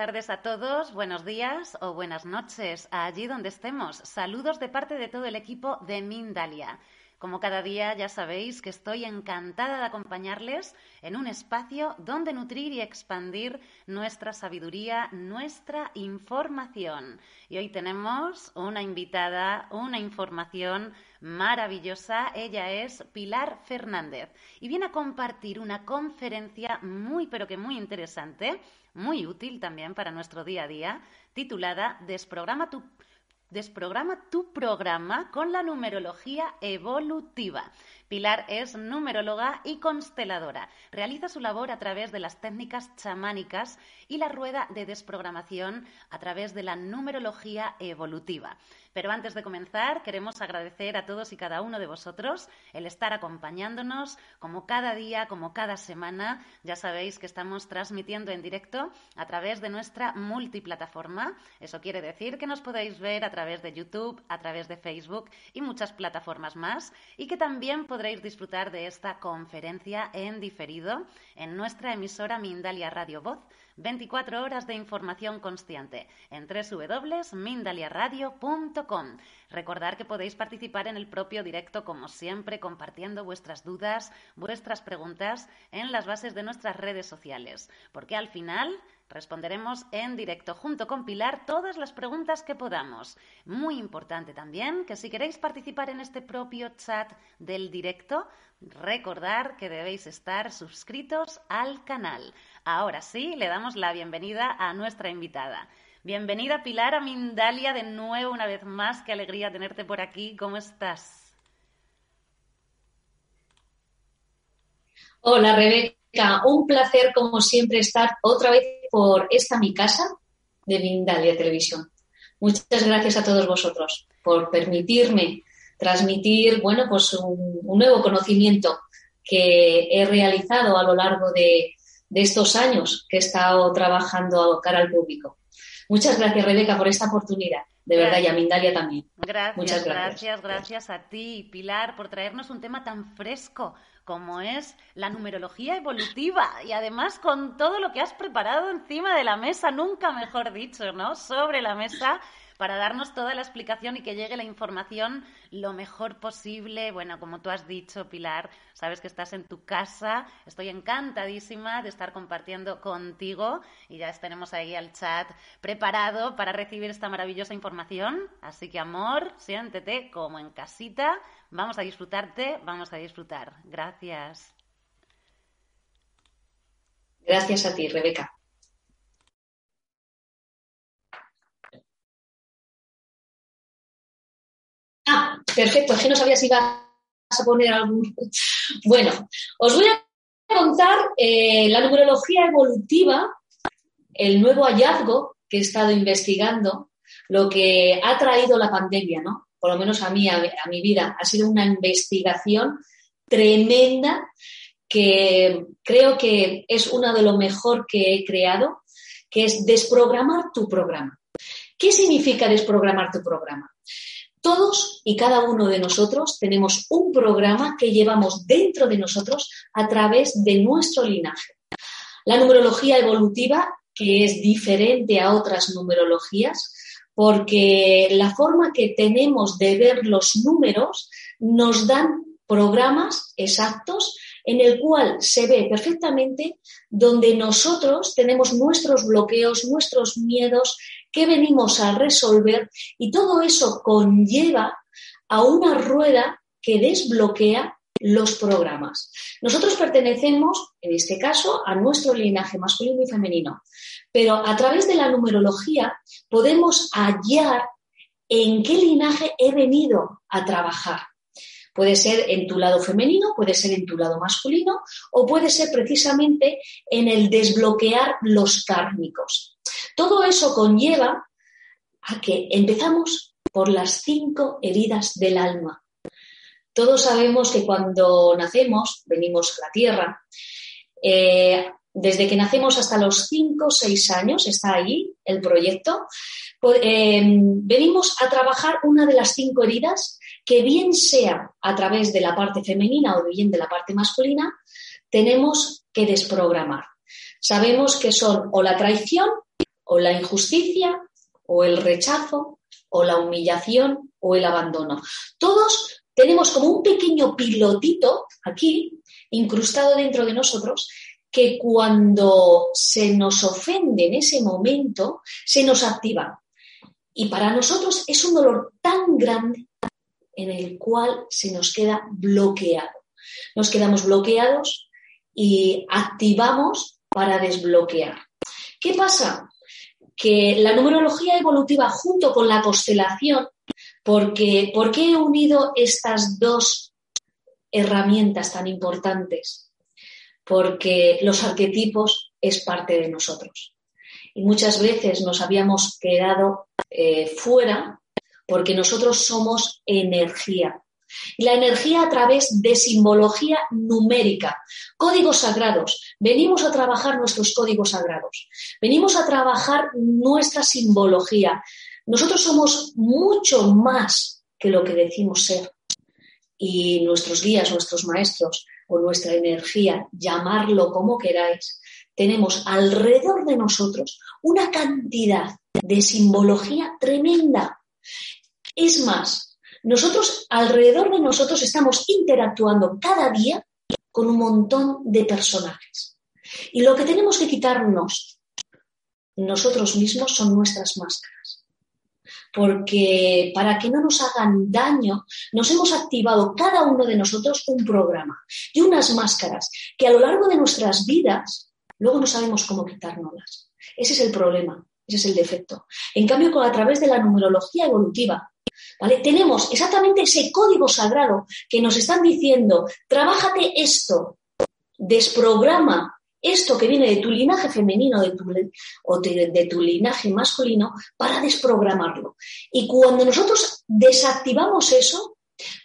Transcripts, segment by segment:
Tardes a todos, buenos días o buenas noches allí donde estemos. Saludos de parte de todo el equipo de Mindalia. Como cada día ya sabéis que estoy encantada de acompañarles en un espacio donde nutrir y expandir nuestra sabiduría, nuestra información. Y hoy tenemos una invitada, una información maravillosa. Ella es Pilar Fernández y viene a compartir una conferencia muy pero que muy interesante muy útil también para nuestro día a día, titulada Desprograma tu, Desprograma tu programa con la numerología evolutiva. Pilar es numeróloga y consteladora. Realiza su labor a través de las técnicas chamánicas y la rueda de desprogramación a través de la numerología evolutiva. Pero antes de comenzar, queremos agradecer a todos y cada uno de vosotros el estar acompañándonos como cada día, como cada semana. Ya sabéis que estamos transmitiendo en directo a través de nuestra multiplataforma. Eso quiere decir que nos podéis ver a través de YouTube, a través de Facebook y muchas plataformas más y que también podréis disfrutar de esta conferencia en diferido en nuestra emisora Mindalia Radio Voz 24 horas de información constante en www.mindaliaradio.com. Recordar que podéis participar en el propio directo, como siempre, compartiendo vuestras dudas, vuestras preguntas en las bases de nuestras redes sociales, porque al final Responderemos en directo junto con Pilar todas las preguntas que podamos. Muy importante también que si queréis participar en este propio chat del directo, recordar que debéis estar suscritos al canal. Ahora sí, le damos la bienvenida a nuestra invitada. Bienvenida Pilar a Mindalia de nuevo una vez más. Qué alegría tenerte por aquí. ¿Cómo estás? Hola Rebeca, un placer como siempre estar otra vez por esta mi casa de Mindalia Televisión. Muchas gracias a todos vosotros por permitirme transmitir, bueno, pues un, un nuevo conocimiento que he realizado a lo largo de, de estos años que he estado trabajando cara al público. Muchas gracias, Rebeca, por esta oportunidad. De verdad, y a Mindalia también. Gracias, Muchas gracias, gracias, gracias a ti, Pilar, por traernos un tema tan fresco como es la numerología evolutiva y además con todo lo que has preparado encima de la mesa, nunca mejor dicho, ¿no? Sobre la mesa para darnos toda la explicación y que llegue la información lo mejor posible. Bueno, como tú has dicho, Pilar, sabes que estás en tu casa. Estoy encantadísima de estar compartiendo contigo y ya tenemos ahí al chat preparado para recibir esta maravillosa información. Así que, amor, siéntete como en casita. Vamos a disfrutarte, vamos a disfrutar. Gracias. Gracias a ti, Rebeca. Ah, perfecto, es que no sabía si ibas a poner algún. Bueno, os voy a contar eh, la numerología evolutiva, el nuevo hallazgo que he estado investigando, lo que ha traído la pandemia, ¿no? Por lo menos a mí, a, a mi vida, ha sido una investigación tremenda que creo que es una de lo mejor que he creado, que es desprogramar tu programa. ¿Qué significa desprogramar tu programa? Todos y cada uno de nosotros tenemos un programa que llevamos dentro de nosotros a través de nuestro linaje. La numerología evolutiva, que es diferente a otras numerologías, porque la forma que tenemos de ver los números nos dan programas exactos en el cual se ve perfectamente donde nosotros tenemos nuestros bloqueos, nuestros miedos, que venimos a resolver y todo eso conlleva a una rueda que desbloquea los programas. Nosotros pertenecemos, en este caso, a nuestro linaje masculino y femenino, pero a través de la numerología podemos hallar en qué linaje he venido a trabajar. Puede ser en tu lado femenino, puede ser en tu lado masculino o puede ser precisamente en el desbloquear los kármicos. Todo eso conlleva a que empezamos por las cinco heridas del alma. Todos sabemos que cuando nacemos, venimos a la Tierra, eh, desde que nacemos hasta los cinco o seis años, está ahí el proyecto, pues, eh, venimos a trabajar una de las cinco heridas que bien sea a través de la parte femenina o bien de la parte masculina, tenemos que desprogramar. Sabemos que son o la traición, o la injusticia, o el rechazo, o la humillación, o el abandono. Todos tenemos como un pequeño pilotito aquí, incrustado dentro de nosotros, que cuando se nos ofende en ese momento, se nos activa. Y para nosotros es un dolor tan grande en el cual se nos queda bloqueado. Nos quedamos bloqueados y activamos para desbloquear. ¿Qué pasa? Que la numerología evolutiva junto con la constelación, porque, ¿por qué he unido estas dos herramientas tan importantes? Porque los arquetipos es parte de nosotros. Y muchas veces nos habíamos quedado eh, fuera porque nosotros somos energía. Y la energía a través de simbología numérica, códigos sagrados. Venimos a trabajar nuestros códigos sagrados, venimos a trabajar nuestra simbología. Nosotros somos mucho más que lo que decimos ser. Y nuestros guías, nuestros maestros o nuestra energía, llamarlo como queráis, tenemos alrededor de nosotros una cantidad de simbología tremenda es más, nosotros alrededor de nosotros estamos interactuando cada día con un montón de personajes. Y lo que tenemos que quitarnos nosotros mismos son nuestras máscaras. Porque para que no nos hagan daño, nos hemos activado cada uno de nosotros un programa y unas máscaras que a lo largo de nuestras vidas luego no sabemos cómo quitárnoslas. Ese es el problema, ese es el defecto. En cambio, a través de la numerología evolutiva, tenemos exactamente ese código sagrado que nos están diciendo, trabájate esto, desprograma esto que viene de tu linaje femenino o de, tu linaje masculino para desprogramarlo. Y cuando nosotros desactivamos eso,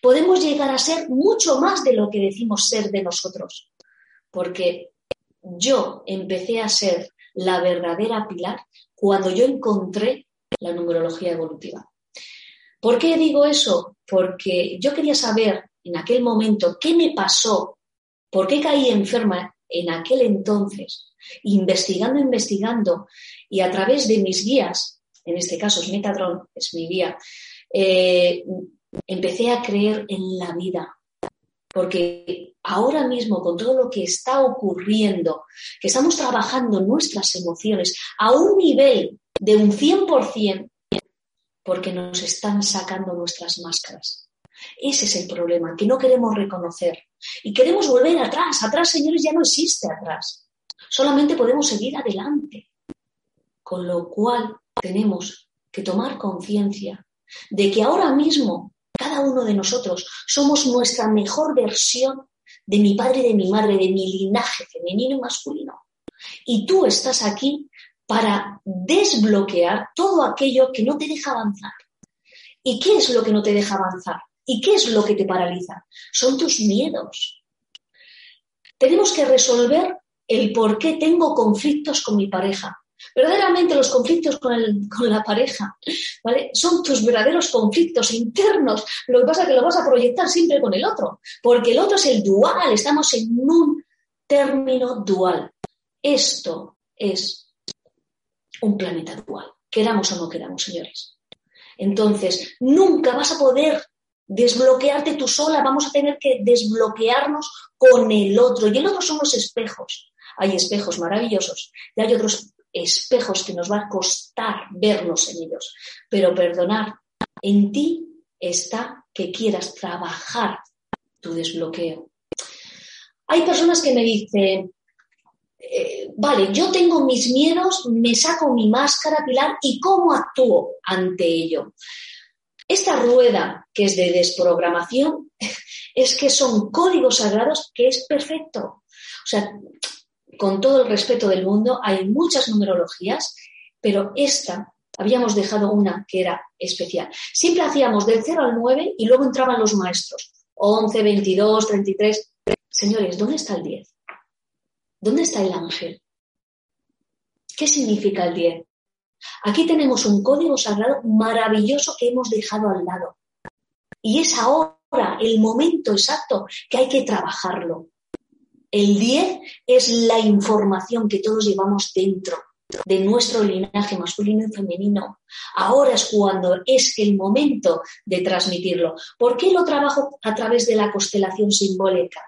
podemos llegar a ser mucho más de lo que decimos ser de nosotros. Porque yo empecé a ser la verdadera pilar cuando yo encontré la numerología evolutiva. ¿Por qué digo eso? Porque yo quería saber en aquel momento qué me pasó, por qué caí enferma en aquel entonces, investigando, investigando, y a través de mis guías, en este caso es Metatron, es mi guía, eh, empecé a creer en la vida. Porque ahora mismo, con todo lo que está ocurriendo, que estamos trabajando nuestras emociones a un nivel de un 100%, porque nos están sacando nuestras máscaras. Ese es el problema, que no queremos reconocer. Y queremos volver atrás. Atrás, señores, ya no existe atrás. Solamente podemos seguir adelante. Con lo cual tenemos que tomar conciencia de que ahora mismo cada uno de nosotros somos nuestra mejor versión de mi padre de mi madre, de mi linaje femenino y masculino. Y tú estás aquí para desbloquear todo aquello que no te deja avanzar. ¿Y qué es lo que no te deja avanzar? ¿Y qué es lo que te paraliza? Son tus miedos. Tenemos que resolver el por qué tengo conflictos con mi pareja. Verdaderamente los conflictos con, la pareja ¿vale? son tus verdaderos conflictos internos. Lo que pasa es que lo vas a proyectar siempre con el otro, porque el otro es el dual, estamos en un término dual. Esto es un planeta dual, queramos o no queramos, señores. Entonces, nunca vas a poder desbloquearte tú sola, vamos a tener que desbloquearnos con el otro. Y el otro son los espejos. Hay espejos maravillosos y hay otros espejos que nos va a costar vernos en ellos. Pero perdonar, en ti está que quieras trabajar tu desbloqueo. Hay personas que me dicen, eh, vale, yo tengo mis miedos, me saco mi máscara, Pilar, ¿y cómo actúo ante ello? Esta rueda que es de desprogramación es que son códigos sagrados que es perfecto. O sea, con todo el respeto del mundo, hay muchas numerologías, pero esta habíamos dejado una que era especial. Siempre hacíamos del 0 al 9 y luego entraban los maestros. 11, 22, 33. Señores, ¿dónde está el 10? ¿Dónde está el ángel? ¿Qué significa el 10? Aquí tenemos un código sagrado maravilloso que hemos dejado al lado. Y es ahora el momento exacto que hay que trabajarlo. El 10 es la información que todos llevamos dentro de nuestro linaje masculino y femenino. Ahora es cuando es el momento de transmitirlo. ¿Por qué lo trabajo a través de la constelación simbólica?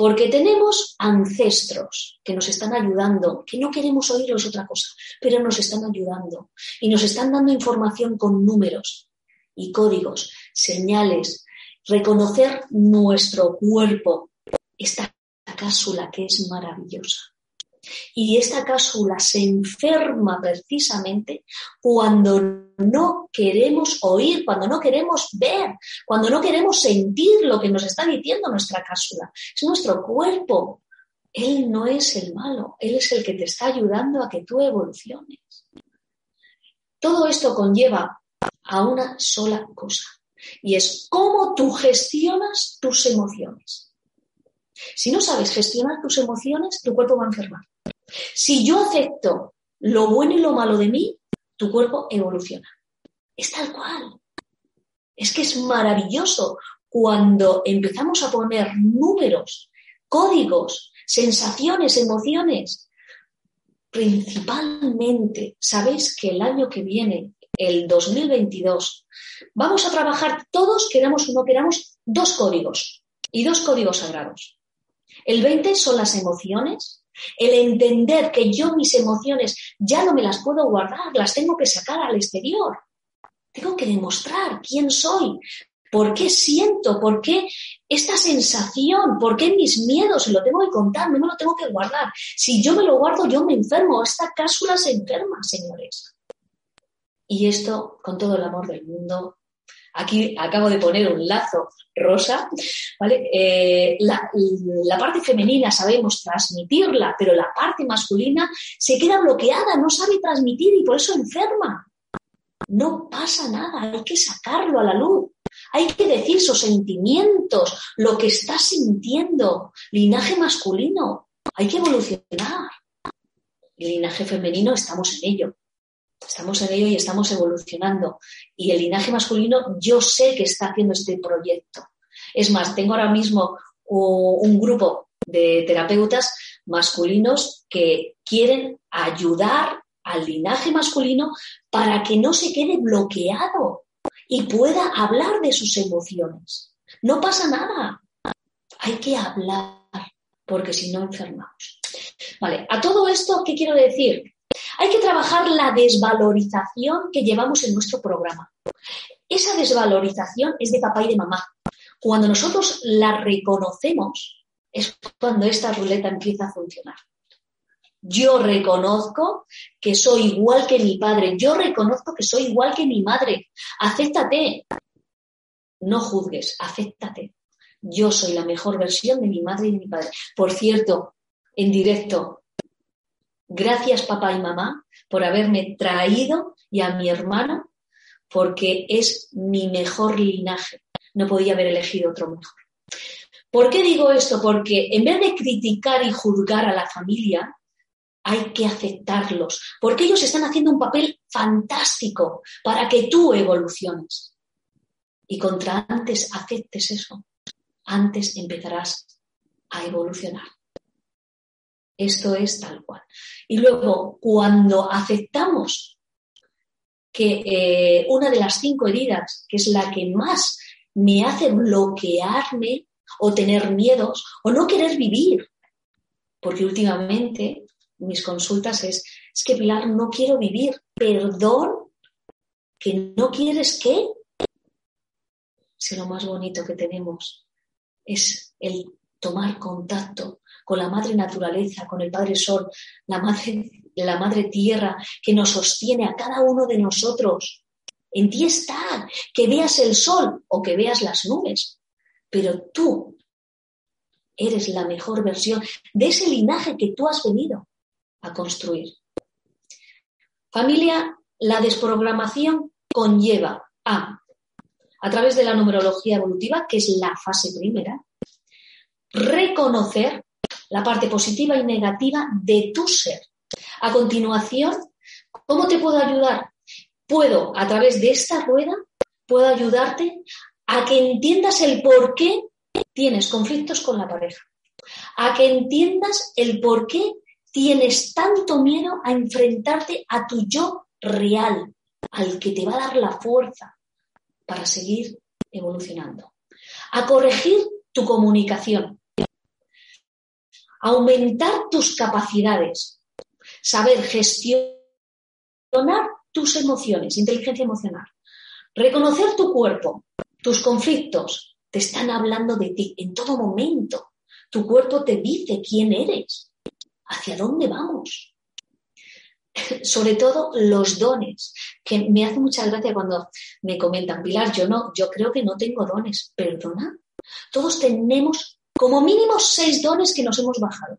Porque tenemos ancestros que nos están ayudando, que no queremos oírlos otra cosa, pero nos están ayudando y nos están dando información con números y códigos, señales, reconocer nuestro cuerpo, esta cápsula que es maravillosa. Y esta cápsula se enferma precisamente cuando no queremos oír, cuando no queremos ver, cuando no queremos sentir lo que nos está diciendo nuestra cápsula. Es nuestro cuerpo. Él no es el malo, Él es el que te está ayudando a que tú evoluciones. Todo esto conlleva a una sola cosa, y es cómo tú gestionas tus emociones. Si no sabes gestionar tus emociones, tu cuerpo va a enfermar. Si yo acepto lo bueno y lo malo de mí, tu cuerpo evoluciona. Es tal cual. Es que es maravilloso cuando empezamos a poner números, códigos, sensaciones, emociones. Principalmente, sabéis que el año que viene, el 2022, vamos a trabajar todos, queramos o no queramos, dos códigos y dos códigos sagrados. El 20 son las emociones, el entender que yo mis emociones ya no me las puedo guardar, las tengo que sacar al exterior. Tengo que demostrar quién soy, por qué siento, por qué esta sensación, por qué mis miedos, se lo tengo que contar, no me lo tengo que guardar. Si yo me lo guardo, yo me enfermo, esta cápsula se enferma, señores. Y esto, con todo el amor del mundo, Aquí acabo de poner un lazo rosa, ¿vale? Eh, la, la, parte femenina sabemos transmitirla, pero la parte masculina se queda bloqueada, no sabe transmitir y por eso enferma. No pasa nada, hay que sacarlo a la luz. Hay que decir sus sentimientos, lo que estás sintiendo. Linaje masculino, hay que evolucionar. El linaje femenino estamos en ello. Estamos en ello y estamos evolucionando. Y el linaje masculino, yo sé que está haciendo este proyecto. Es más, tengo ahora mismo un grupo de terapeutas masculinos que quieren ayudar al linaje masculino para que no se quede bloqueado y pueda hablar de sus emociones. No pasa nada. Hay que hablar, porque si no enfermamos. Vale, a todo esto, ¿qué quiero decir? Hay que trabajar la desvalorización que llevamos en nuestro programa. Esa desvalorización es de papá y de mamá. Cuando nosotros la reconocemos, es cuando esta ruleta empieza a funcionar. Yo reconozco que soy igual que mi padre. Yo reconozco que soy igual que mi madre. Acéptate. No juzgues, acéptate. Yo soy la mejor versión de mi madre y de mi padre. Por cierto, en directo, Gracias papá y mamá por haberme traído y a mi hermano porque es mi mejor linaje. No podía haber elegido otro mejor. ¿Por qué digo esto? Porque en vez de criticar y juzgar a la familia, hay que aceptarlos, porque ellos están haciendo un papel fantástico para que tú evoluciones. Y contra antes aceptes eso, antes empezarás a evolucionar. Esto es tal cual. Y luego, cuando aceptamos que eh, una de las cinco heridas, que es la que más me hace bloquearme o tener miedos o no querer vivir, porque últimamente mis consultas es, es que Pilar, no quiero vivir, perdón, que no quieres qué, si lo más bonito que tenemos es el tomar contacto con la madre naturaleza, con el Padre Sol, la madre, la madre tierra que nos sostiene a cada uno de nosotros. En ti está, que veas el sol o que veas las nubes, pero tú eres la mejor versión de ese linaje que tú has venido a construir. Familia, la desprogramación conlleva a, a través de la numerología evolutiva, que es la fase primera, reconocer la parte positiva y negativa de tu ser. A continuación, ¿cómo te puedo ayudar? Puedo, a través de esta rueda, puedo ayudarte a que entiendas el por qué tienes conflictos con la pareja, a que entiendas el por qué tienes tanto miedo a enfrentarte a tu yo real, al que te va a dar la fuerza para seguir evolucionando, a corregir tu comunicación, aumentar tus capacidades, saber gestionar tus emociones, inteligencia emocional, reconocer tu cuerpo, tus conflictos, te están hablando de ti en todo momento. Tu cuerpo te dice quién eres, hacia dónde vamos. Sobre todo los dones, que me hace mucha gracia cuando me comentan, Pilar, yo no, yo creo que no tengo dones. Perdona, todos tenemos como mínimo seis dones que nos hemos bajado.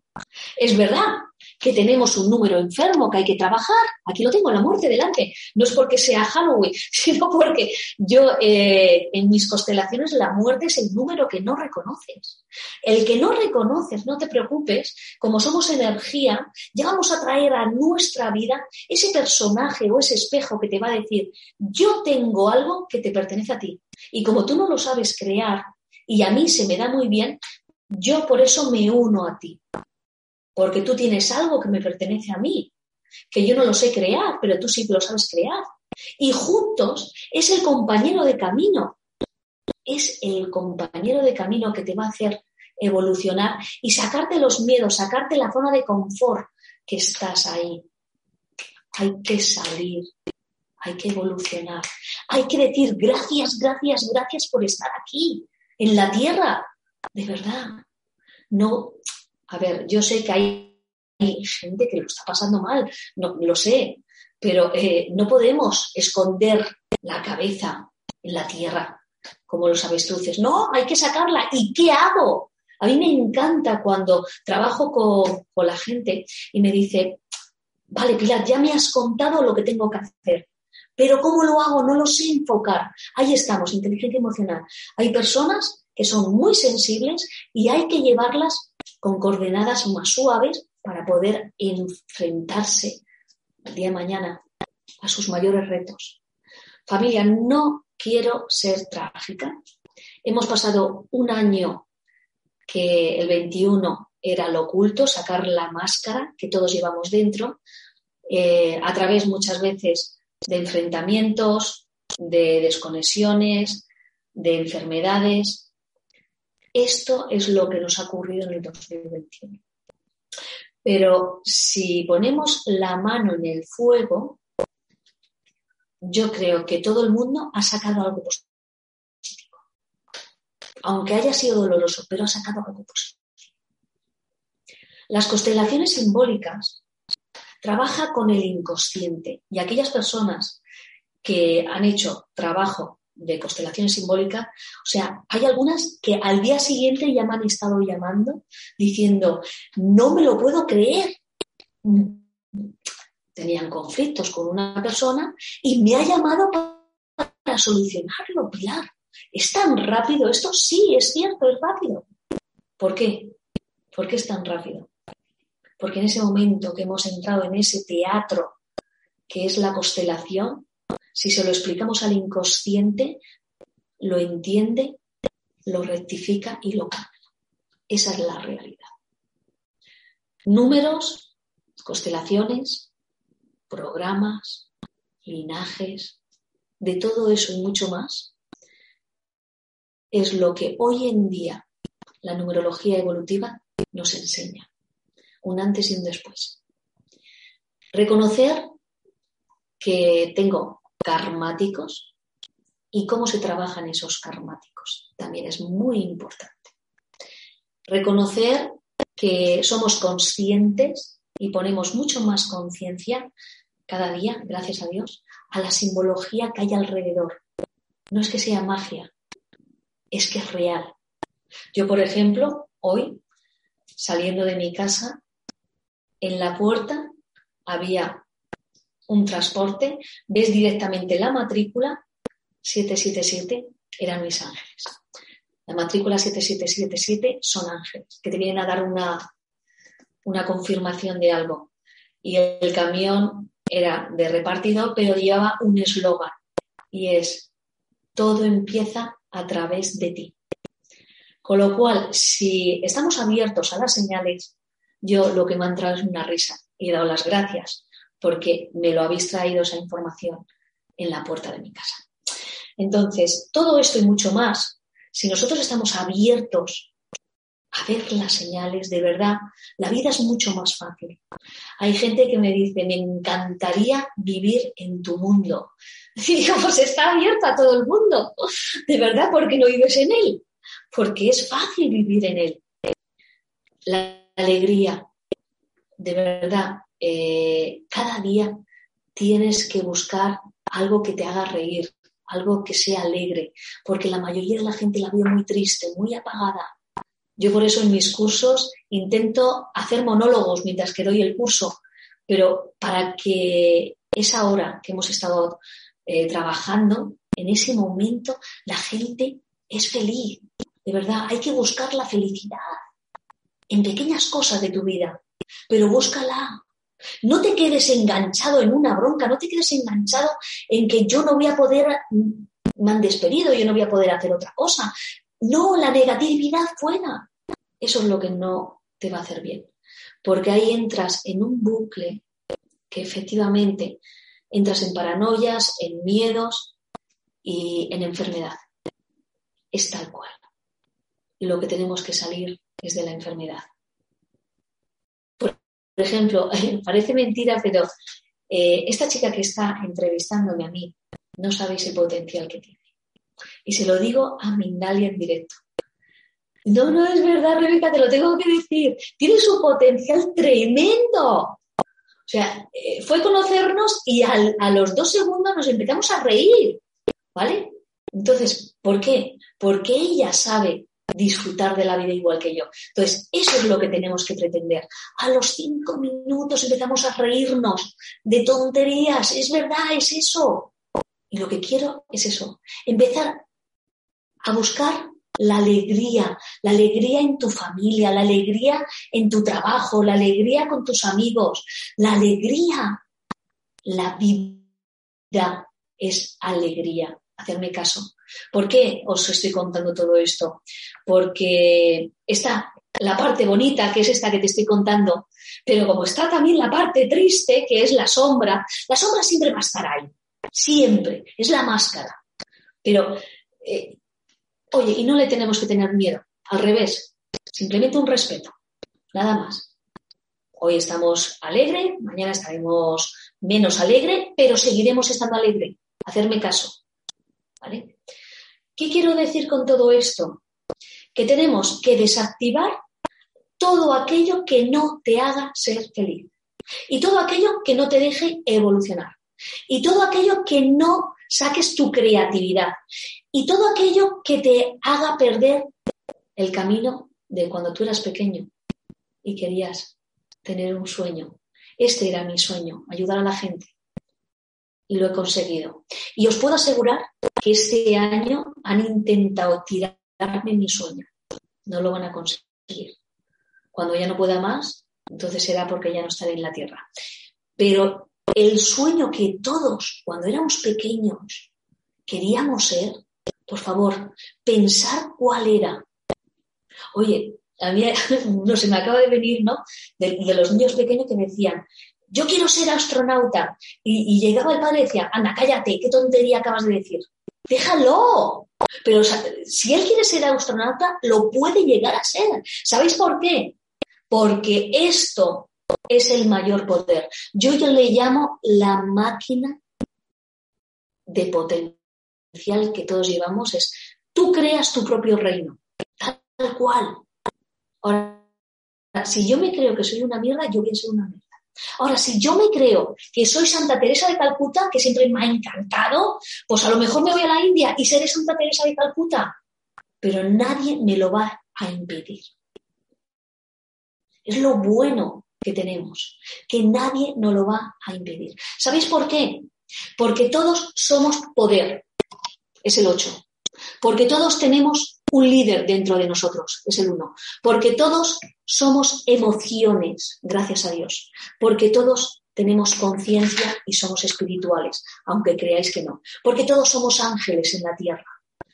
Es verdad que tenemos un número enfermo que hay que trabajar. Aquí lo tengo, la muerte delante. No es porque sea Halloween, sino porque yo eh, en mis constelaciones la muerte es el número que no reconoces. El que no reconoces, no te preocupes, como somos energía, ya vamos a traer a nuestra vida ese personaje o ese espejo que te va a decir, yo tengo algo que te pertenece a ti. Y como tú no lo sabes crear, y a mí se me da muy bien, yo por eso me uno a ti, porque tú tienes algo que me pertenece a mí, que yo no lo sé crear, pero tú sí lo sabes crear. Y juntos es el compañero de camino, es el compañero de camino que te va a hacer evolucionar y sacarte los miedos, sacarte la zona de confort que estás ahí. Hay que salir, hay que evolucionar, hay que decir gracias, gracias, gracias por estar aquí, en la tierra, de verdad. No, a ver, yo sé que hay gente que lo está pasando mal, no lo sé, pero eh, no podemos esconder la cabeza en la tierra como los avestruces. No, hay que sacarla. ¿Y qué hago? A mí me encanta cuando trabajo con, con la gente y me dice, vale, Pilar, ya me has contado lo que tengo que hacer. Pero ¿cómo lo hago? No lo sé enfocar. Ahí estamos, inteligencia emocional. Hay personas que son muy sensibles y hay que llevarlas con coordenadas más suaves para poder enfrentarse el día de mañana a sus mayores retos. Familia, no quiero ser trágica. Hemos pasado un año que el 21 era lo oculto, sacar la máscara que todos llevamos dentro, eh, a través muchas veces de enfrentamientos, de desconexiones, de enfermedades, esto es lo que nos ha ocurrido en el 2021. Pero si ponemos la mano en el fuego, yo creo que todo el mundo ha sacado algo positivo. Aunque haya sido doloroso, pero ha sacado algo positivo. Las constelaciones simbólicas trabaja con el inconsciente y aquellas personas que han hecho trabajo de constelaciones simbólicas, o sea, hay algunas que al día siguiente ya me han estado llamando diciendo, no me lo puedo creer. Tenían conflictos con una persona y me ha llamado para solucionarlo, Pilar. ¿Es tan rápido esto? Sí, es cierto, es rápido. ¿Por qué? ¿Por qué es tan rápido? Porque en ese momento que hemos entrado en ese teatro que es la constelación, si se lo explicamos al inconsciente, lo entiende, lo rectifica y lo cambia. Esa es la realidad. Números, constelaciones, programas, linajes, de todo eso y mucho más, es lo que hoy en día la numerología evolutiva nos enseña. Un antes y un después. Reconocer que tengo karmáticos, y cómo se trabajan esos karmáticos. También es muy importante. Reconocer que somos conscientes y ponemos mucho más conciencia cada día, gracias a Dios, a la simbología que hay alrededor. No es que sea magia, es que es real. Yo, por ejemplo, hoy, saliendo de mi casa, en la puerta había un transporte, ves directamente la matrícula 777, eran mis ángeles. La matrícula 7777 son ángeles, que te vienen a dar una, una confirmación de algo. Y el camión era de repartidor, pero llevaba un eslogan y es, todo empieza a través de ti. Con lo cual, si estamos abiertos a las señales, yo lo que me ha entrado es una risa y he dado las gracias porque me lo habéis traído esa información en la puerta de mi casa. Entonces, todo esto y mucho más, si nosotros estamos abiertos a ver las señales, de verdad, la vida es mucho más fácil. Hay gente que me dice, me encantaría vivir en tu mundo. Y digo, pues está abierto a todo el mundo. De verdad, ¿por qué no vives en él? Porque es fácil vivir en él. La alegría, de verdad, eh, cada día tienes que buscar algo que te haga reír, algo que sea alegre, porque la mayoría de la gente la ve muy triste, muy apagada. Yo por eso en mis cursos intento hacer monólogos mientras que doy el curso, pero para que esa hora que hemos estado eh, trabajando, en ese momento la gente es feliz. De verdad, hay que buscar la felicidad en pequeñas cosas de tu vida, pero búscala. No te quedes enganchado en una bronca, no te quedes enganchado en que yo no voy a poder, me han despedido, yo no voy a poder hacer otra cosa. No, la negatividad fuera. Eso es lo que no te va a hacer bien. Porque ahí entras en un bucle que efectivamente entras en paranoias, en miedos y en enfermedad. Es tal cual. Lo que tenemos que salir es de la enfermedad. Por ejemplo, parece mentira, pero eh, esta chica que está entrevistándome a mí, no sabéis el potencial que tiene. Y se lo digo a Mindalia en directo. No, no es verdad, Rebeca, te lo tengo que decir. Tiene su potencial tremendo. O sea, eh, fue conocernos y a los dos segundos nos empezamos a reír. ¿Vale? Entonces, ¿por qué? Porque ella sabe disfrutar de la vida igual que yo. Entonces, eso es lo que tenemos que pretender. A los cinco minutos empezamos a reírnos de tonterías. Es verdad, es eso. Y lo que quiero es eso. Empezar a buscar la alegría, la alegría en tu familia, la alegría en tu trabajo, la alegría con tus amigos, la alegría. La vida es alegría. Hacerme caso. ¿Por qué os estoy contando todo esto? Porque está la parte bonita, que es esta que te estoy contando, pero como está también la parte triste, que es la sombra, la sombra siempre va a estar ahí, siempre, es la máscara. Pero, eh, oye, y no le tenemos que tener miedo, al revés, simplemente un respeto, nada más. Hoy estamos alegre, mañana estaremos menos alegre, pero seguiremos estando alegre. Hacerme caso. ¿Vale? ¿Qué quiero decir con todo esto? Que tenemos que desactivar todo aquello que no te haga ser feliz y todo aquello que no te deje evolucionar y todo aquello que no saques tu creatividad y todo aquello que te haga perder el camino de cuando tú eras pequeño y querías tener un sueño. Este era mi sueño, ayudar a la gente. Y lo he conseguido. Y os puedo asegurar que este año han intentado tirarme mi sueño. No lo van a conseguir. Cuando ya no pueda más, entonces será porque ya no estaré en la tierra. Pero el sueño que todos, cuando éramos pequeños, queríamos ser, por favor, pensar cuál era. Oye, a mí no se me acaba de venir, ¿no? De, los niños pequeños que me decían, yo quiero ser astronauta. Y, llegaba el padre y decía, anda, cállate, qué tontería acabas de decir déjalo. Pero si él quiere ser astronauta, lo puede llegar a ser. ¿Sabéis por qué? Porque esto es el mayor poder. Yo, yo le llamo la máquina de potencial que todos llevamos es, tú creas tu propio reino, tal cual. Ahora, si yo me creo que soy una mierda, yo voy a ser una mierda. Ahora, si yo me creo que soy Santa Teresa de Calcuta, que siempre me ha encantado, pues a lo mejor me voy a la India y seré Santa Teresa de Calcuta. Pero nadie me lo va a impedir. Es lo bueno que tenemos, que nadie nos lo va a impedir. ¿Sabéis por qué? Porque todos somos poder, es el 8. Porque todos tenemos un líder dentro de nosotros, es el 1. Porque todos somos emociones, gracias a Dios. Porque todos tenemos conciencia y somos espirituales, aunque creáis que no. Porque todos somos ángeles en la tierra,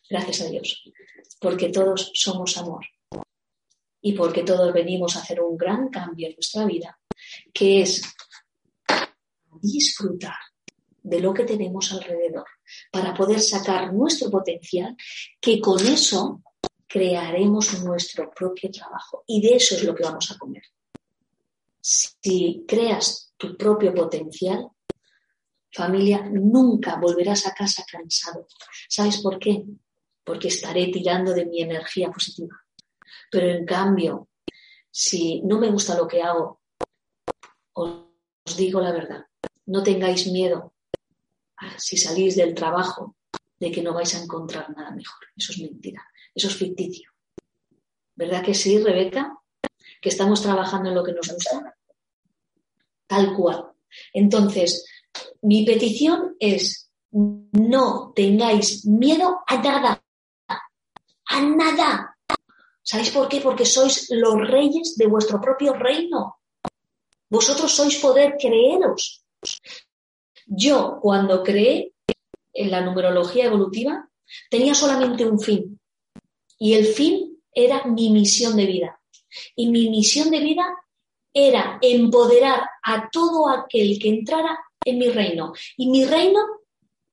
gracias a Dios. Porque todos somos amor. Y porque todos venimos a hacer un gran cambio en nuestra vida, que es disfrutar de lo que tenemos alrededor para poder sacar nuestro potencial, que con eso crearemos nuestro propio trabajo. Y de eso es lo que vamos a comer. Si creas tu propio potencial, familia, nunca volverás a casa cansado. ¿Sabes por qué? Porque estaré tirando de mi energía positiva. Pero en cambio, si no me gusta lo que hago, os digo la verdad, no tengáis miedo si salís del trabajo, de que no vais a encontrar nada mejor. Eso es mentira, eso es ficticio. ¿Verdad que sí, Rebeca? Que estamos trabajando en lo que nos gusta. Tal cual. Entonces, mi petición es, no tengáis miedo a nada. A nada. ¿Sabéis por qué? Porque sois los reyes de vuestro propio reino. Vosotros sois poder creeros. Yo, cuando creé en la numerología evolutiva, tenía solamente un fin. Y el fin era mi misión de vida. Y mi misión de vida era empoderar a todo aquel que entrara en mi reino. Y mi reino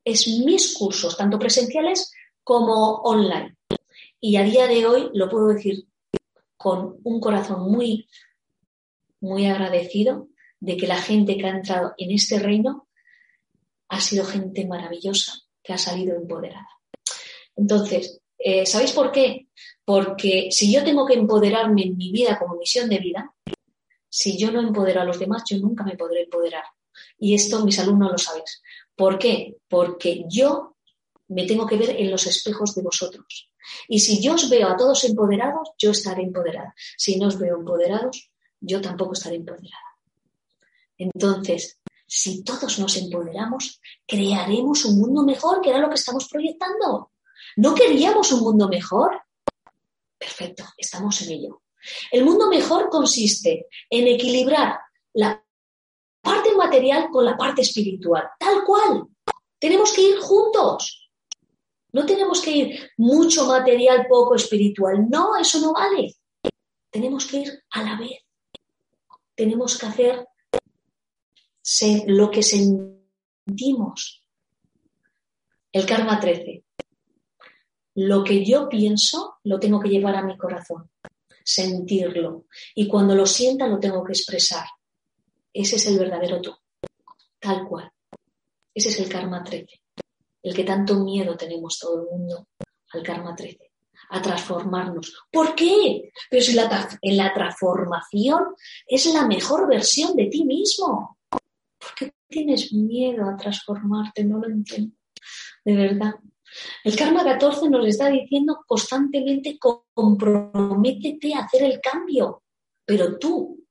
es mis cursos, tanto presenciales como online. Y a día de hoy lo puedo decir con un corazón muy, muy agradecido de que la gente que ha entrado en este reino ha sido gente maravillosa que ha salido empoderada. Entonces, eh, ¿sabéis por qué? Porque si yo tengo que empoderarme en mi vida como misión de vida, si yo no empodero a los demás, yo nunca me podré empoderar. Y esto mis alumnos lo sabéis. ¿Por qué? Porque yo me tengo que ver en los espejos de vosotros. Y si yo os veo a todos empoderados, yo estaré empoderada. Si no os veo empoderados, yo tampoco estaré empoderada. Entonces, si todos nos empoderamos, crearemos un mundo mejor, que era lo que estamos proyectando. ¿No queríamos un mundo mejor? Perfecto, estamos en ello. El mundo mejor consiste en equilibrar la parte material con la parte espiritual, tal cual. Tenemos que ir juntos. No tenemos que ir mucho material, poco espiritual. No, eso no vale. Tenemos que ir a la vez. Tenemos que hacer lo que sentimos. El karma 13. Lo que yo pienso lo tengo que llevar a mi corazón, sentirlo. Y cuando lo sienta lo tengo que expresar. Ese es el verdadero tú, tal cual. Ese es el karma 13. El que tanto miedo tenemos todo el mundo al karma 13 a transformarnos. ¿Por qué? Pero si la, en la transformación es la mejor versión de ti mismo. ¿Por qué tienes miedo a transformarte? No lo entiendo. De verdad. El karma 14 nos está diciendo constantemente comprométete a hacer el cambio. Pero tú,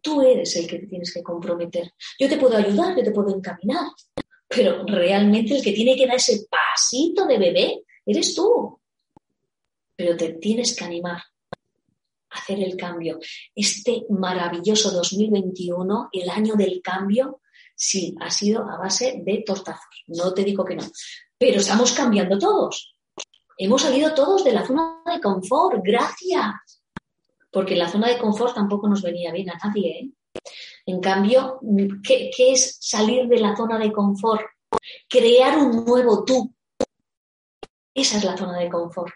tú eres el que te tienes que comprometer. Yo te puedo ayudar, yo te puedo encaminar. Pero realmente el que tiene que dar ese pasito de bebé eres tú. Pero te tienes que animar hacer el cambio. Este maravilloso 2021, el año del cambio, sí, ha sido a base de tortazos. No te digo que no. Pero estamos cambiando todos. Hemos salido todos de la zona de confort. Gracias. Porque la zona de confort tampoco nos venía bien a nadie. ¿eh? En cambio, ¿qué, ¿qué es salir de la zona de confort? Crear un nuevo tú. Esa es la zona de confort.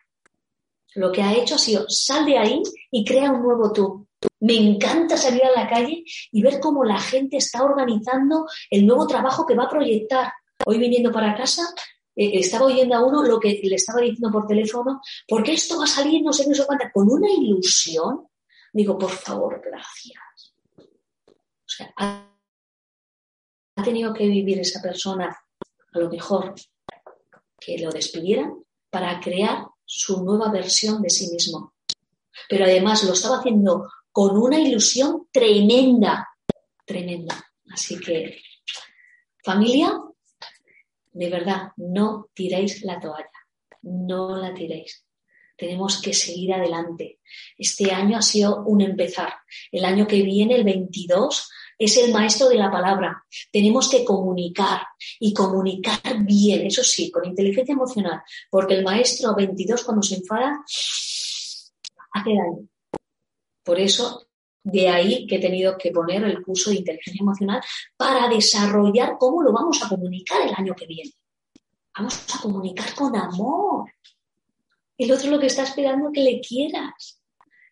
Lo que ha hecho ha sido, sal de ahí y crea un nuevo tú. Me encanta salir a la calle y ver cómo la gente está organizando el nuevo trabajo que va a proyectar. Hoy viniendo para casa, eh, estaba oyendo a uno lo que le estaba diciendo por teléfono, porque esto va a salir, no sé qué, no sé con una ilusión. Digo, por favor, gracias. O sea, ha, tenido que vivir esa persona, a lo mejor, que lo despidieran para crear su nueva versión de sí mismo. Pero además lo estaba haciendo con una ilusión tremenda, tremenda. Así que, familia, de verdad, no tiréis la toalla, no la tiréis. Tenemos que seguir adelante. Este año ha sido un empezar. El año que viene, el 22, es el maestro de la palabra. Tenemos que comunicar y comunicar bien, eso sí, con inteligencia emocional, porque el maestro 22 cuando se enfada hace daño. Por eso, de ahí que he tenido que poner el curso de inteligencia emocional para desarrollar cómo lo vamos a comunicar el año que viene. Vamos a comunicar con amor. El otro lo que está esperando es que le quieras,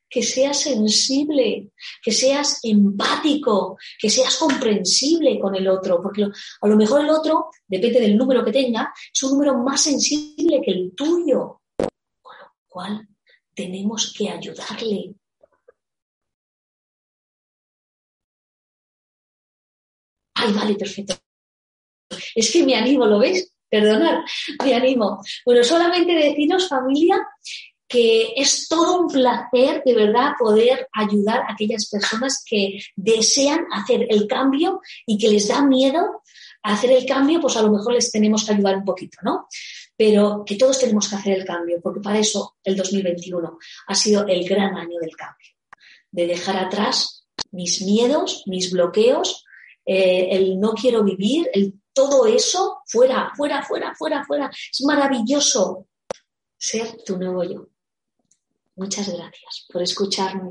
que seas sensible, que seas empático, que seas comprensible con el otro, porque a lo mejor el otro, depende del número que tenga, es un número más sensible que el tuyo. Con lo cual, tenemos que ayudarle. Ay, vale, perfecto. Es que me animo, ¿lo ves? Perdonad, me animo. Bueno, solamente deciros, familia, que es todo un placer de verdad poder ayudar a aquellas personas que desean hacer el cambio y que les da miedo hacer el cambio, pues a lo mejor les tenemos que ayudar un poquito, ¿no? pero que todos tenemos que hacer el cambio, porque para eso el 2021 ha sido el gran año del cambio, de dejar atrás mis miedos, mis bloqueos, eh, el no quiero vivir, el todo eso fuera, fuera, fuera, fuera, fuera. Es maravilloso ser tu nuevo yo. Muchas gracias por escucharme.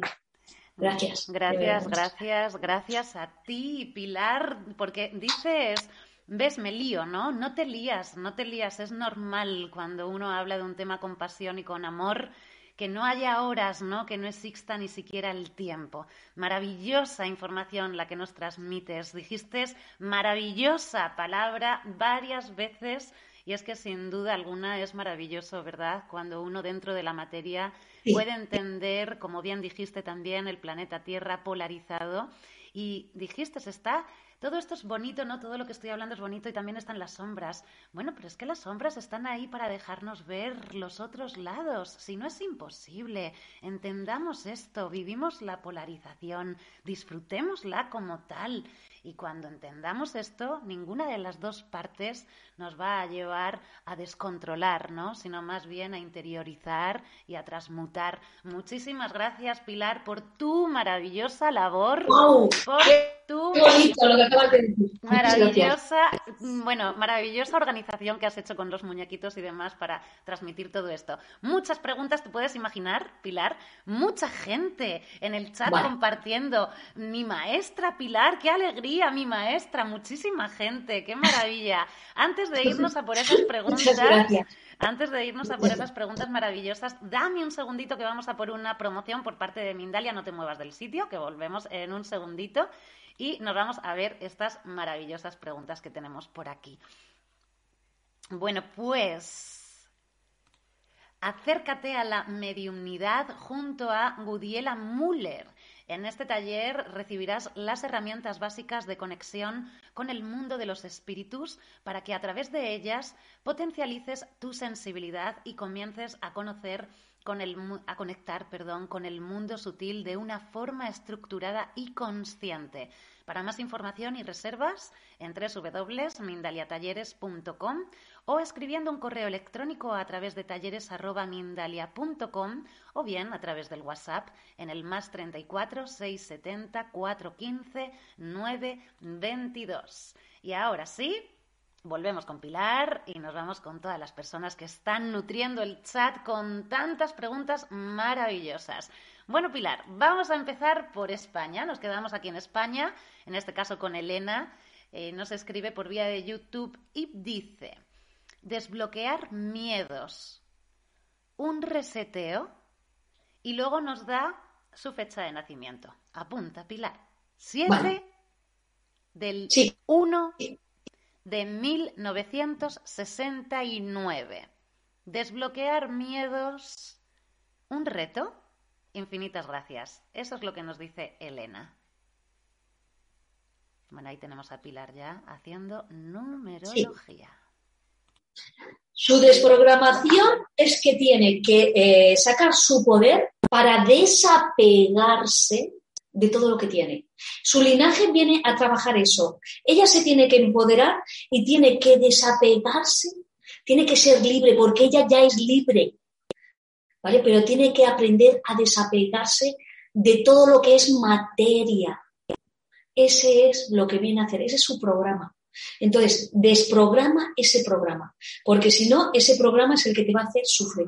Gracias. Gracias, gracias, gracias a ti, Pilar, porque dices ves, me lío, ¿no? No te lías, no te lías. Es normal cuando uno habla de un tema con pasión y con amor que no haya horas, ¿no? Que no exista ni siquiera el tiempo. Maravillosa información la que nos transmites. Dijiste maravillosa palabra varias veces y es que sin duda alguna es maravilloso, ¿verdad? Cuando uno dentro de la materia puede entender, como bien dijiste también, el planeta Tierra polarizado. Y dijiste, está todo esto es bonito, ¿no? Todo lo que estoy hablando es bonito y también están las sombras. Bueno, pero es que las sombras están ahí para dejarnos ver los otros lados. Si no es imposible, entendamos esto, vivimos la polarización, disfrutémosla como tal. Y cuando entendamos esto, ninguna de las dos partes nos va a llevar a descontrolar, ¿no? Sino más bien a interiorizar y a transmutar. Muchísimas gracias, Pilar, por tu maravillosa labor. Wow, por maravillosa, bueno, maravillosa organización que has hecho con los muñequitos y demás para transmitir todo esto. Muchas preguntas, ¿te puedes imaginar, Pilar? Mucha gente en el chat compartiendo. Mi maestra, Pilar, qué alegría mi maestra, muchísima gente, qué maravilla. Antes de irnos a por esas preguntas, antes de irnos a por esas preguntas maravillosas, dame un segundito que vamos a por una promoción por parte de Mindalia, no te muevas del sitio, que volvemos en un segundito y nos vamos a ver estas maravillosas preguntas que tenemos por aquí. Bueno, pues acércate a la mediumnidad junto a Gudiela Müller. En este taller recibirás las herramientas básicas de conexión con el mundo de los espíritus para que a través de ellas potencialices tu sensibilidad y comiences a conocer a conectar perdón, con el mundo sutil de una forma estructurada y consciente. Para más información y reservas, en www.mindaliatalleres.com o escribiendo un correo electrónico a través de talleres.mindalia.com o bien a través del WhatsApp en el más 34 670 415 922. Y ahora sí, volvemos con Pilar y nos vamos con todas las personas que están nutriendo el chat con tantas preguntas maravillosas. Bueno, Pilar, vamos a empezar por España. Nos quedamos aquí en España, en este caso con Elena. Eh, nos escribe por vía de YouTube y dice, desbloquear miedos, un reseteo y luego nos da su fecha de nacimiento. Apunta, Pilar. 7 del 1 de 1969. Desbloquear miedos. ¿Un reto? Infinitas gracias. Eso es lo que nos dice Elena. Bueno, ahí tenemos a Pilar ya haciendo numerología. Su desprogramación es que tiene que eh, sacar su poder para desapegarse de todo lo que tiene. Su linaje viene a trabajar eso. Ella se tiene que empoderar y tiene que desapegarse, tiene que ser libre porque ella ya es libre. ¿Vale? Pero tiene que aprender a desapegarse de todo lo que es materia. Ese es lo que viene a hacer, ese es su programa. Entonces, desprograma ese programa, porque si no, ese programa es el que te va a hacer sufrir.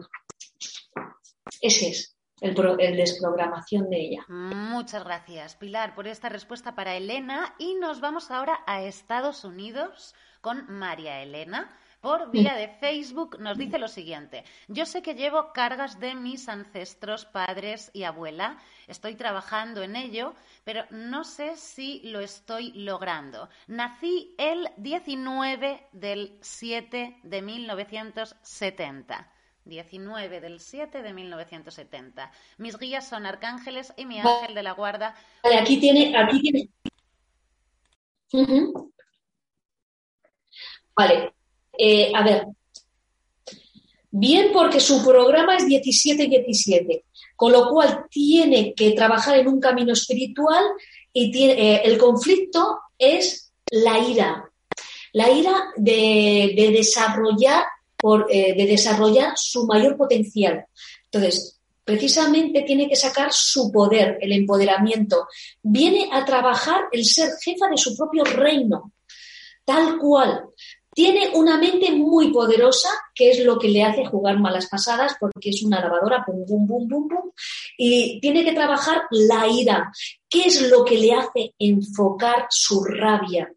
Ese es el, desprogramación de ella. Muchas gracias, Pilar, por esta respuesta para Elena. Y nos vamos ahora a Estados Unidos con María Elena por vía de Facebook nos dice lo siguiente. Yo sé que llevo cargas de mis ancestros, padres y abuela. Estoy trabajando en ello, pero no sé si lo estoy logrando. Nací el 19 del 7 de 1970. 19 del 7 de 1970. Mis guías son arcángeles y mi ángel de la guarda. Vale, aquí tiene, aquí tiene. Vale, eh, a ver, bien porque su programa es 17-17, con lo cual tiene que trabajar en un camino espiritual y tiene, eh, el conflicto es la ira, la ira de, desarrollar eh, de desarrollar su mayor potencial. Entonces, precisamente tiene que sacar su poder, el empoderamiento. Viene a trabajar el ser jefa de su propio reino, tal cual. Tiene una mente muy poderosa, que es lo que le hace jugar malas pasadas, porque es una lavadora, pum, pum, pum, pum, pum, y tiene que trabajar la ira. ¿Qué es lo que le hace enfocar su rabia?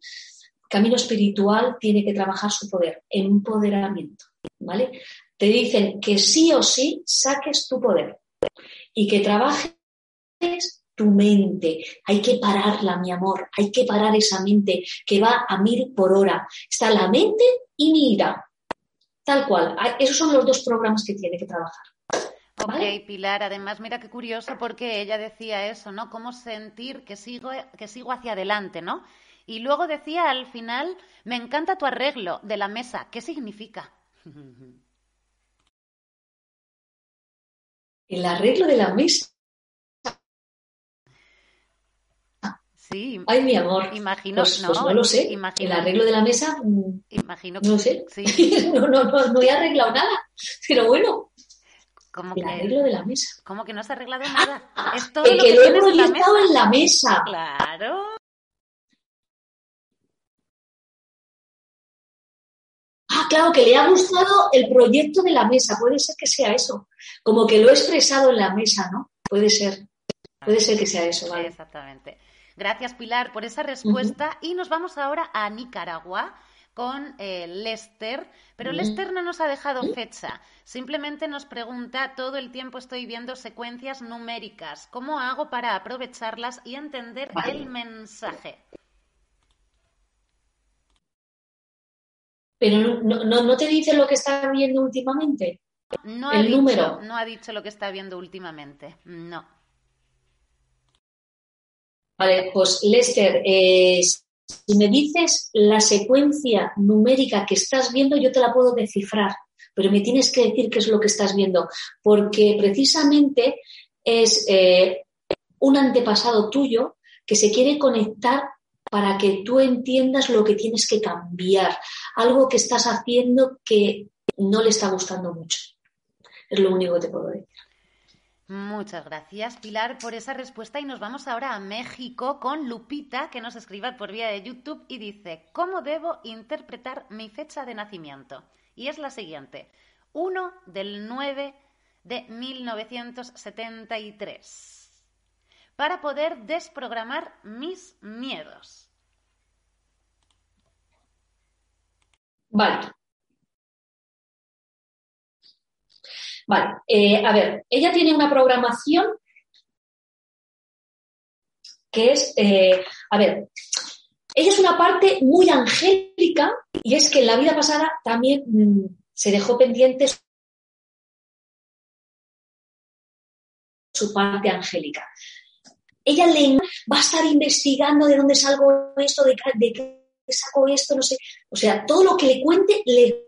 Camino espiritual tiene que trabajar su poder, empoderamiento, ¿vale? Te dicen que sí o sí saques tu poder y que trabajes tu mente. Hay que pararla, mi amor. Hay que parar esa mente que va a mil por hora. Está la mente y mira. Tal cual. Ah, esos son los dos programas que tiene que trabajar. Ok, Pilar, además mira qué curioso porque ella decía eso, ¿no? Cómo sentir que sigo, que sigo hacia adelante, ¿no? Y luego decía al final, me encanta tu arreglo de la mesa. ¿Qué significa? El arreglo de la mesa. Sí. Ay, mi amor. Imagino, pues, pues no, lo sé. El arreglo de la mesa. Mm, imagino No lo sé. no, no, no, he arreglado nada. Pero bueno. ¿Cómo el arreglo de la mesa. ¿Cómo que no has arreglado nada? Es todo lo que, lo he proyectado en la mesa. Claro. Ah, claro, que le ha gustado el proyecto de la mesa. Puede ser que sea eso. Como que lo he expresado en la mesa, ¿no? Puede ser. Puede ser que sea eso, ¿vale? Exactamente. Gracias, Pilar, por esa respuesta. Y nos vamos ahora a Nicaragua con eh, Lester, pero Lester no nos ha dejado fecha, simplemente nos pregunta, todo el tiempo estoy viendo secuencias numéricas, ¿cómo hago para aprovecharlas y entender el mensaje? Pero no, no, te dice lo que está viendo últimamente. No el número. No ha dicho lo que está viendo últimamente, no. Vale, pues Lester, eh, si me dices la secuencia numérica que estás viendo, yo te la puedo descifrar, pero me tienes que decir qué es lo que estás viendo, porque precisamente es eh, un antepasado tuyo que se quiere conectar para que tú entiendas lo que tienes que cambiar, algo que estás haciendo que no le está gustando mucho. Es lo único que te puedo decir. Muchas gracias, Pilar, por esa respuesta. Y nos vamos ahora a México con Lupita, que nos escribe por vía de YouTube y dice, ¿cómo debo interpretar mi fecha de nacimiento? Y es la siguiente, 1 del 9 de 1973, para poder desprogramar mis miedos. Vale, Vale, eh, a ver, ella tiene una programación que es, eh, a ver, ella es una parte muy angélica y es que en la vida pasada también mm, se dejó pendiente su parte angélica. Ella le va a estar investigando de dónde salgo esto, de, de qué saco esto, no sé. O sea, todo lo que le cuente le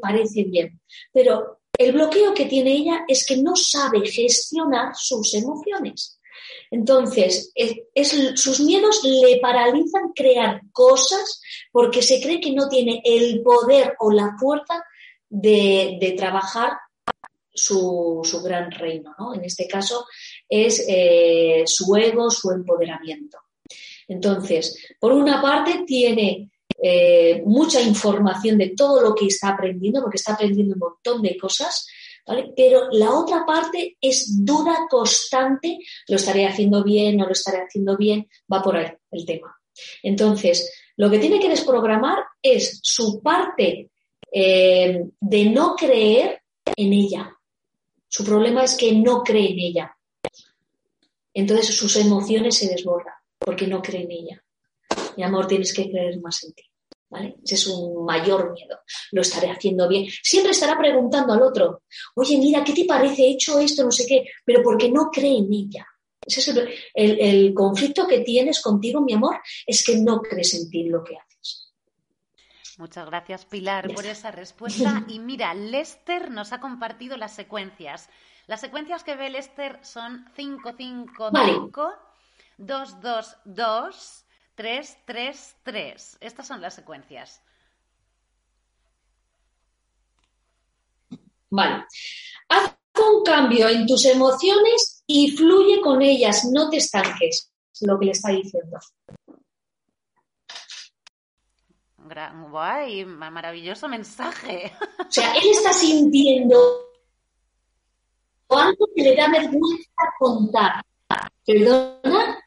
parece bien. Pero el bloqueo que tiene ella es que no sabe gestionar sus emociones. Entonces, sus miedos le paralizan crear cosas porque se cree que no tiene el poder o la fuerza de, trabajar su, gran reino. ¿no? En este caso es eh, su ego, su empoderamiento. Entonces, por una parte tiene eh, mucha información de todo lo que está aprendiendo, porque está aprendiendo un montón de cosas, pero la otra parte es duda constante, lo estaré haciendo bien, no lo estaré haciendo bien, va por ahí el tema. Entonces, lo que tiene que desprogramar es su parte eh, de no creer en ella. Su problema es que no cree en ella. Entonces sus emociones se desbordan porque no cree en ella. Mi amor, tienes que creer más en ti. Ese es un mayor miedo. Lo estaré haciendo bien. Siempre estará preguntando al otro, oye, mira, ¿qué te parece? He hecho esto, no sé qué, pero porque no cree en ella. Ese es el, conflicto que tienes contigo, mi amor, es que no crees en ti lo que haces. Muchas gracias, Pilar, por esa respuesta. Y mira, Lester nos ha compartido las secuencias. Las secuencias que ve Lester son 555, 222, 3, 3, 3. Estas son las secuencias. Vale. Haz un cambio en tus emociones y fluye con ellas, no te estanques, lo que le está diciendo. Guay, maravilloso mensaje. O sea, él está sintiendo algo que le da vergüenza contar. ¿Perdona?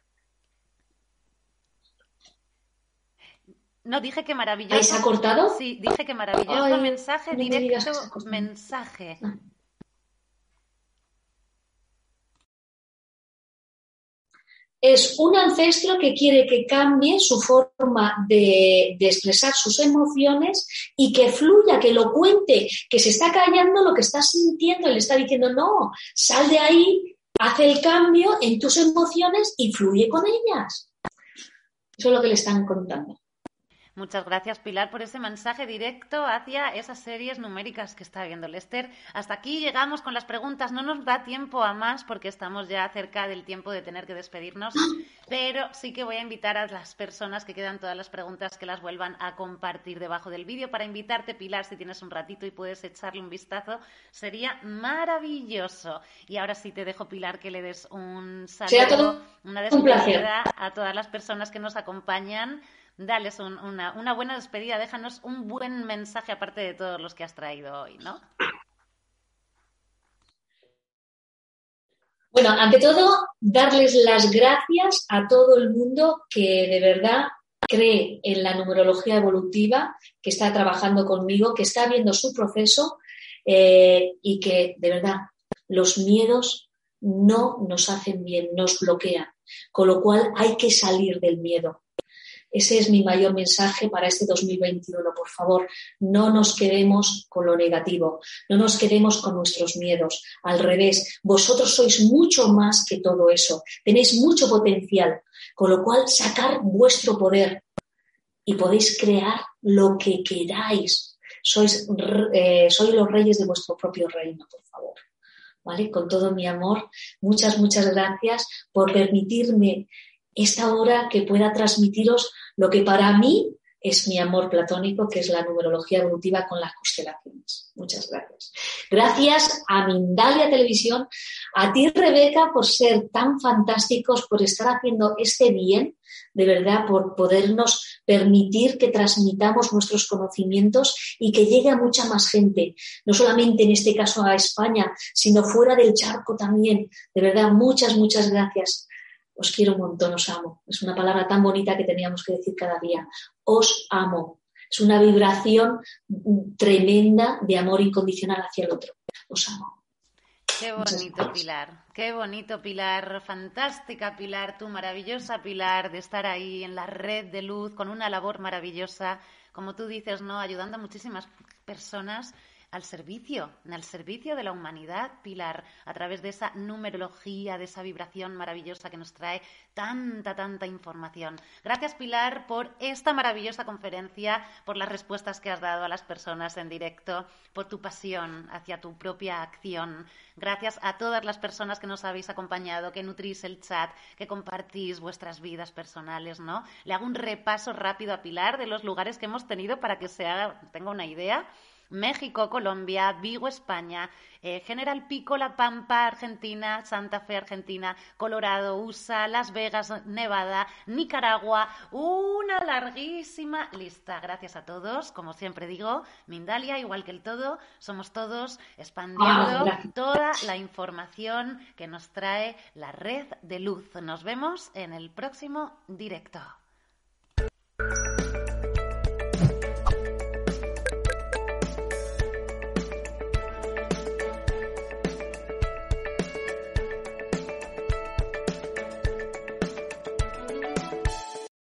No, dije que maravilloso. ¿Se ha cortado? Sí, dije que maravilloso mensaje, directo mensaje. Es un ancestro que quiere que cambie su forma de, expresar sus emociones y que fluya, que lo cuente, que se está callando lo que está sintiendo le está diciendo, no, sal de ahí, hace el cambio en tus emociones y fluye con ellas. Eso es lo que le están contando. Muchas gracias, Pilar, por ese mensaje directo hacia esas series numéricas que está viendo Lester. Hasta aquí llegamos con las preguntas. No nos da tiempo a más porque estamos ya cerca del tiempo de tener que despedirnos, pero sí que voy a invitar a las personas que quedan todas las preguntas que las vuelvan a compartir debajo del vídeo para invitarte, Pilar, si tienes un ratito y puedes echarle un vistazo. Sería maravilloso. Y ahora sí te dejo, Pilar, que le des un saludo, una despedida a todas las personas que nos acompañan dales una, buena despedida, déjanos un buen mensaje aparte de todos los que has traído hoy, ¿no? Bueno, ante todo, darles las gracias a todo el mundo que de verdad cree en la numerología evolutiva, que está trabajando conmigo, que está viendo su proceso eh, y que de verdad los miedos no nos hacen bien, nos bloquean. Con lo cual hay que salir del miedo. Ese es mi mayor mensaje para este 2021. Por favor, no nos quedemos con lo negativo, no nos quedemos con nuestros miedos. Al revés, vosotros sois mucho más que todo eso. Tenéis mucho potencial, con lo cual sacar vuestro poder y podéis crear lo que queráis. Sois, eh, sois los reyes de vuestro propio reino, por favor. ¿Vale? Con todo mi amor, muchas, muchas gracias por permitirme esta hora que pueda transmitiros lo que para mí es mi amor platónico, que es la numerología evolutiva con las constelaciones. Muchas gracias. Gracias a Mindalia Televisión, a ti Rebeca por ser tan fantásticos, por estar haciendo este bien, de verdad, por podernos permitir que transmitamos nuestros conocimientos y que llegue a mucha más gente, no solamente en este caso a España, sino fuera del charco también. De verdad, muchas, muchas gracias os quiero un montón, os amo. Es una palabra tan bonita que teníamos que decir cada día. Os amo. Es una vibración tremenda de amor incondicional hacia el otro. Os amo. Qué bonito, Pilar. Qué bonito, Pilar. Fantástica, Pilar. Tu maravillosa, Pilar, de estar ahí en la red de luz con una labor maravillosa. Como tú dices, ¿no? Ayudando a muchísimas personas al servicio, al servicio de la humanidad, Pilar, a través de esa numerología, de esa vibración maravillosa que nos trae tanta, tanta información. Gracias, Pilar, por esta maravillosa conferencia, por las respuestas que has dado a las personas en directo, por tu pasión hacia tu propia acción. Gracias a todas las personas que nos habéis acompañado, que nutrís el chat, que compartís vuestras vidas personales, ¿no? Le hago un repaso rápido a Pilar de los lugares que hemos tenido para que se haga, tenga una idea. México, Colombia, Vigo, España, eh, General Pico, La Pampa, Argentina, Santa Fe, Argentina, Colorado, USA, Las Vegas, Nevada, Nicaragua, una larguísima lista. Gracias a todos, como siempre digo, Mindalia, igual que el todo, somos todos expandiendo ah, toda la información que nos trae la red de luz. Nos vemos en el próximo directo.